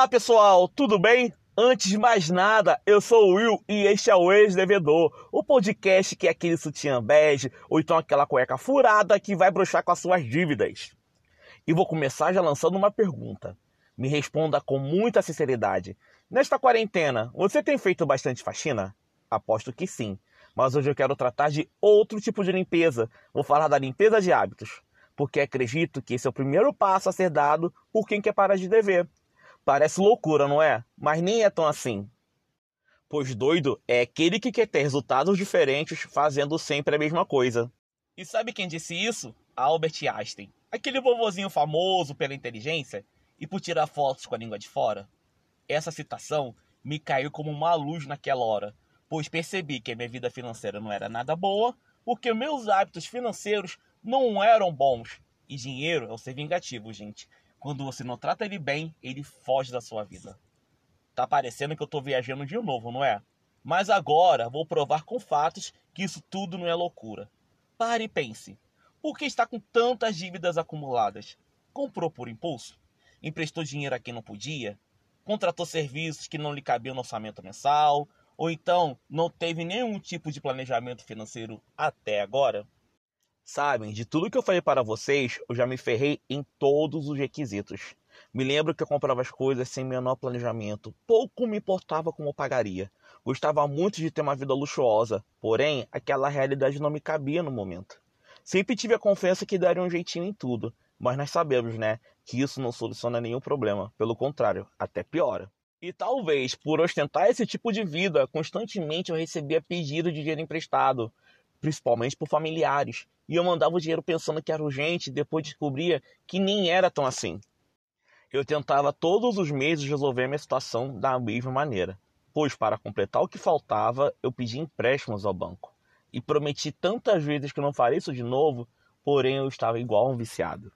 Olá pessoal, tudo bem? Antes de mais nada, eu sou o Will e este é o Ex-Devedor, o podcast que é aquele sutiã bege ou então aquela cueca furada que vai brochar com as suas dívidas. E vou começar já lançando uma pergunta. Me responda com muita sinceridade. Nesta quarentena, você tem feito bastante faxina? Aposto que sim. Mas hoje eu quero tratar de outro tipo de limpeza. Vou falar da limpeza de hábitos. Porque acredito que esse é o primeiro passo a ser dado por quem quer parar de dever. Parece loucura, não é? Mas nem é tão assim. Pois doido é aquele que quer ter resultados diferentes fazendo sempre a mesma coisa. E sabe quem disse isso? Albert Einstein. Aquele vovozinho famoso pela inteligência e por tirar fotos com a língua de fora. Essa citação me caiu como uma luz naquela hora, pois percebi que a minha vida financeira não era nada boa, porque meus hábitos financeiros não eram bons. E dinheiro é o ser vingativo, gente. Quando você não trata ele bem, ele foge da sua vida. Tá parecendo que eu tô viajando de novo, não é? Mas agora vou provar com fatos que isso tudo não é loucura. Pare e pense. Por que está com tantas dívidas acumuladas? Comprou por impulso? Emprestou dinheiro a quem não podia? Contratou serviços que não lhe cabiam no orçamento mensal? Ou então não teve nenhum tipo de planejamento financeiro até agora? Sabem, de tudo que eu falei para vocês, eu já me ferrei em todos os requisitos. Me lembro que eu comprava as coisas sem menor planejamento, pouco me importava como pagaria. Gostava muito de ter uma vida luxuosa, porém aquela realidade não me cabia no momento. Sempre tive a confiança que daria um jeitinho em tudo, mas nós sabemos, né, que isso não soluciona nenhum problema, pelo contrário, até piora. E talvez por ostentar esse tipo de vida, constantemente eu recebia pedido de dinheiro emprestado, principalmente por familiares, e eu mandava o dinheiro pensando que era urgente, depois descobria que nem era tão assim. Eu tentava todos os meses resolver minha situação da mesma maneira, pois para completar o que faltava, eu pedi empréstimos ao banco. E prometi tantas vezes que não faria isso de novo, porém eu estava igual um viciado.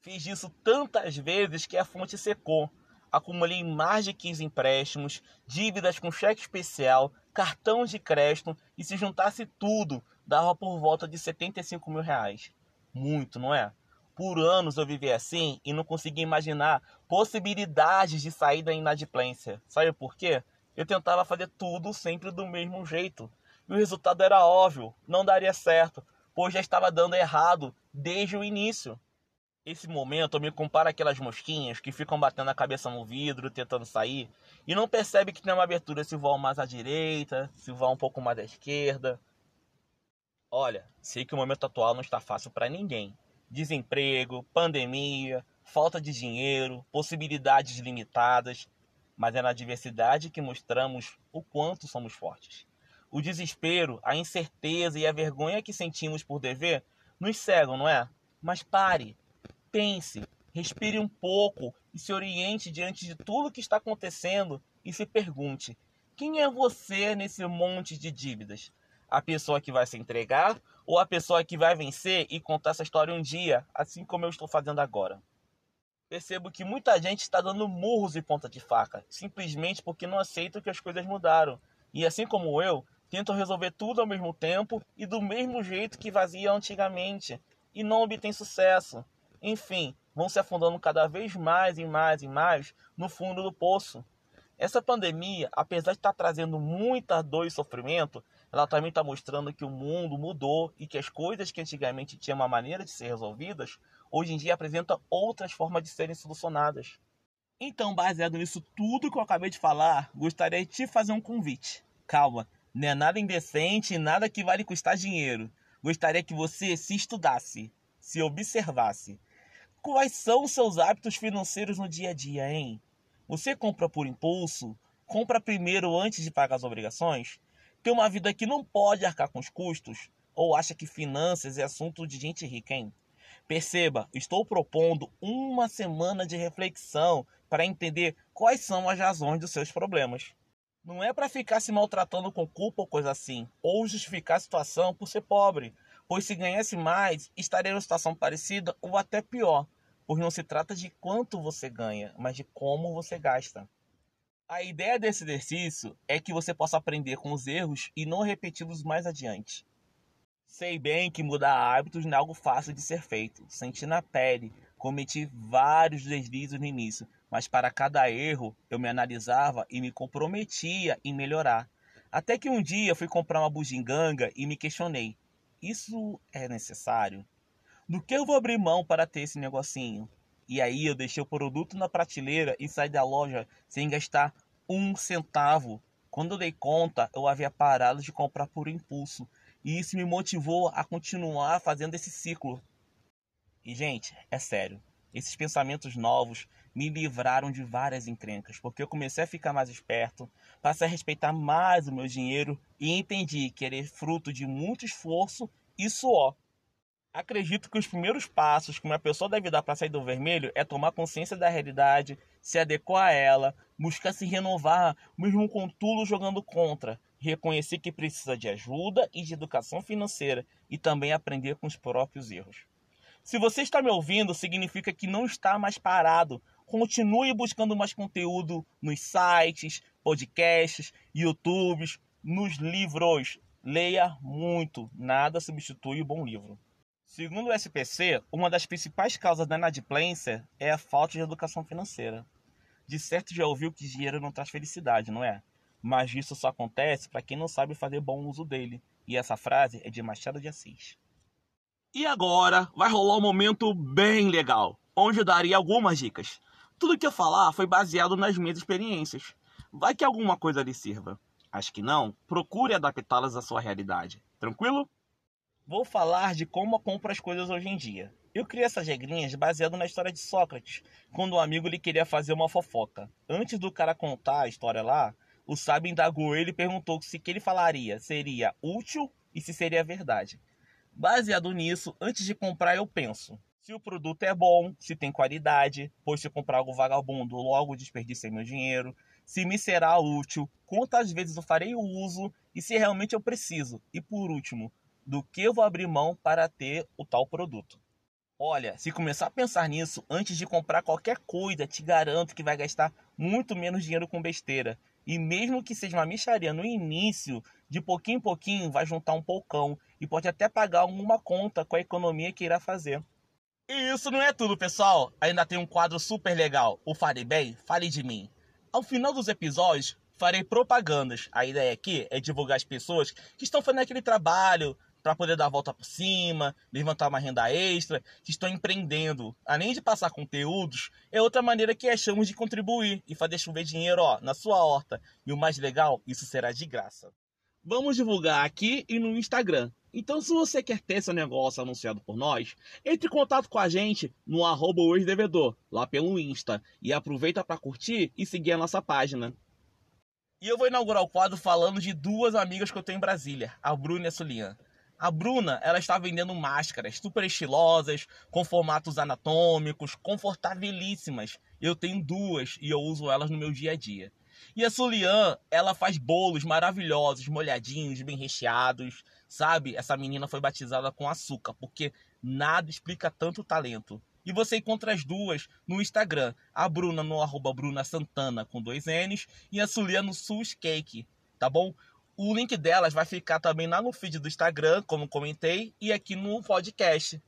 Fiz isso tantas vezes que a fonte secou. Acumulei mais de 15 empréstimos, dívidas com cheque especial, cartão de crédito e se juntasse tudo, dava por volta de 75 mil reais. Muito, não é? Por anos eu vivi assim e não conseguia imaginar possibilidades de sair da inadimplência. Sabe por quê? Eu tentava fazer tudo sempre do mesmo jeito. E o resultado era óbvio, não daria certo, pois já estava dando errado desde o início. Esse momento eu me comparo aquelas mosquinhas que ficam batendo a cabeça no vidro, tentando sair, e não percebe que tem uma abertura se voar mais à direita, se voar um pouco mais à esquerda. Olha, sei que o momento atual não está fácil para ninguém. Desemprego, pandemia, falta de dinheiro, possibilidades limitadas, mas é na diversidade que mostramos o quanto somos fortes. O desespero, a incerteza e a vergonha que sentimos por dever nos cegam, não é? Mas pare, pense, respire um pouco e se oriente diante de tudo que está acontecendo e se pergunte: quem é você nesse monte de dívidas? A pessoa que vai se entregar ou a pessoa que vai vencer e contar essa história um dia, assim como eu estou fazendo agora. Percebo que muita gente está dando murros e ponta de faca, simplesmente porque não aceita que as coisas mudaram. E assim como eu, tentam resolver tudo ao mesmo tempo e do mesmo jeito que fazia antigamente, e não obtém sucesso. Enfim, vão se afundando cada vez mais e mais e mais no fundo do poço. Essa pandemia, apesar de estar trazendo muita dor e sofrimento, ela também está mostrando que o mundo mudou e que as coisas que antigamente tinham uma maneira de ser resolvidas, hoje em dia apresentam outras formas de serem solucionadas. Então, baseado nisso tudo que eu acabei de falar, gostaria de te fazer um convite. Calma, não é nada indecente e nada que vale custar dinheiro. Gostaria que você se estudasse, se observasse. Quais são os seus hábitos financeiros no dia a dia, hein? Você compra por impulso? Compra primeiro antes de pagar as obrigações? Tem uma vida que não pode arcar com os custos? Ou acha que finanças é assunto de gente rica, hein? Perceba, estou propondo uma semana de reflexão para entender quais são as razões dos seus problemas. Não é para ficar se maltratando com culpa ou coisa assim, ou justificar a situação por ser pobre, pois se ganhasse mais, estaria em uma situação parecida ou até pior, pois não se trata de quanto você ganha, mas de como você gasta. A ideia desse exercício é que você possa aprender com os erros e não repeti-los mais adiante. Sei bem que mudar hábitos não é algo fácil de ser feito. Senti na pele, cometi vários deslizes no início, mas para cada erro eu me analisava e me comprometia em melhorar. Até que um dia fui comprar uma bugiganga e me questionei: isso é necessário? Do que eu vou abrir mão para ter esse negocinho? E aí eu deixei o produto na prateleira e saí da loja sem gastar um centavo. Quando eu dei conta, eu havia parado de comprar por impulso. E isso me motivou a continuar fazendo esse ciclo. E, gente, é sério. Esses pensamentos novos me livraram de várias encrencas, porque eu comecei a ficar mais esperto, passei a respeitar mais o meu dinheiro e entendi que ele é fruto de muito esforço e suor. Acredito que os primeiros passos que uma pessoa deve dar para sair do vermelho é tomar consciência da realidade, se adequar a ela, buscar se renovar, mesmo com tudo jogando contra, reconhecer que precisa de ajuda e de educação financeira e também aprender com os próprios erros. Se você está me ouvindo, significa que não está mais parado. Continue buscando mais conteúdo nos sites, podcasts, YouTubes, nos livros. Leia muito, nada substitui o bom livro. Segundo o SPC, uma das principais causas da inadimplência é a falta de educação financeira. De certo já ouviu que dinheiro não traz felicidade, não é? Mas isso só acontece para quem não sabe fazer bom uso dele. E essa frase é de Machado de Assis. E agora vai rolar um momento bem legal, onde eu daria algumas dicas. Tudo que eu falar foi baseado nas minhas experiências. Vai que alguma coisa lhe sirva. Acho que não, procure adaptá-las à sua realidade. Tranquilo? Vou falar de como eu compro as coisas hoje em dia. Eu criei essas regrinhas baseado na história de Sócrates, quando um amigo lhe queria fazer uma fofoca. Antes do cara contar a história lá, o sábio indagou ele e perguntou se o que ele falaria seria útil e se seria verdade. Baseado nisso, antes de comprar, eu penso: se o produto é bom, se tem qualidade, pois se comprar algo vagabundo, logo desperdicei meu dinheiro, se me será útil, quantas vezes eu farei o uso e se realmente eu preciso. E por último, do que eu vou abrir mão para ter o tal produto. Olha, se começar a pensar nisso antes de comprar qualquer coisa, te garanto que vai gastar muito menos dinheiro com besteira. E mesmo que seja uma micharia no início, de pouquinho em pouquinho vai juntar um poucão e pode até pagar alguma conta com a economia que irá fazer. E isso não é tudo, pessoal. Ainda tem um quadro super legal. O Fale Bem, Fale de Mim. Ao final dos episódios, farei propagandas. A ideia aqui é divulgar as pessoas que estão fazendo aquele trabalho para poder dar a volta por cima, levantar uma renda extra, que estão empreendendo. Além de passar conteúdos, é outra maneira que achamos de contribuir e fazer chover dinheiro ó, na sua horta. E o mais legal, isso será de graça. Vamos divulgar aqui e no Instagram. Então, se você quer ter seu negócio anunciado por nós, entre em contato com a gente no arroba devedor, lá pelo Insta. E aproveita para curtir e seguir a nossa página. E eu vou inaugurar o quadro falando de duas amigas que eu tenho em Brasília, a Bruna e a Sulian. A Bruna, ela está vendendo máscaras super estilosas, com formatos anatômicos, confortabilíssimas. Eu tenho duas e eu uso elas no meu dia a dia. E a Sulian, ela faz bolos maravilhosos, molhadinhos, bem recheados, sabe? Essa menina foi batizada com açúcar, porque nada explica tanto talento. E você encontra as duas no Instagram. A Bruna no arroba Bruna Santana com dois N's e a Sulia no Sus Cake, tá bom? O link delas vai ficar também lá no feed do Instagram, como comentei, e aqui no podcast.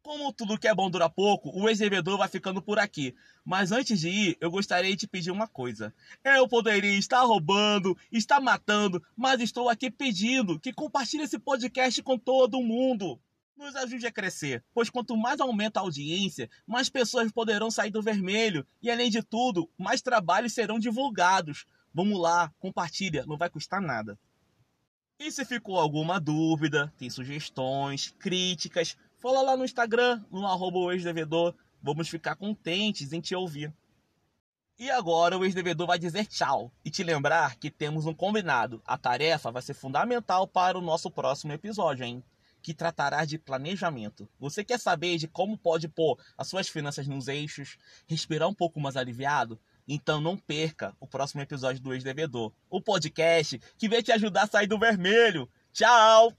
Como tudo que é bom dura pouco, o ex-devedor vai ficando por aqui. Mas antes de ir, eu gostaria de te pedir uma coisa. Eu poderia estar roubando, estar matando, mas estou aqui pedindo que compartilhe esse podcast com todo mundo nos ajude a crescer, pois quanto mais aumenta a audiência, mais pessoas poderão sair do vermelho e, além de tudo, mais trabalhos serão divulgados. Vamos lá, compartilha, não vai custar nada. E se ficou alguma dúvida, tem sugestões, críticas, fala lá no Instagram, no arroba ex-devedor. Vamos ficar contentes em te ouvir. E agora o ex-devedor vai dizer tchau e te lembrar que temos um combinado. A tarefa vai ser fundamental para o nosso próximo episódio, hein? que tratará de planejamento. Você quer saber de como pode pôr as suas finanças nos eixos, respirar um pouco mais aliviado? Então não perca o próximo episódio do Ex-Devedor, o podcast que vai te ajudar a sair do vermelho. Tchau!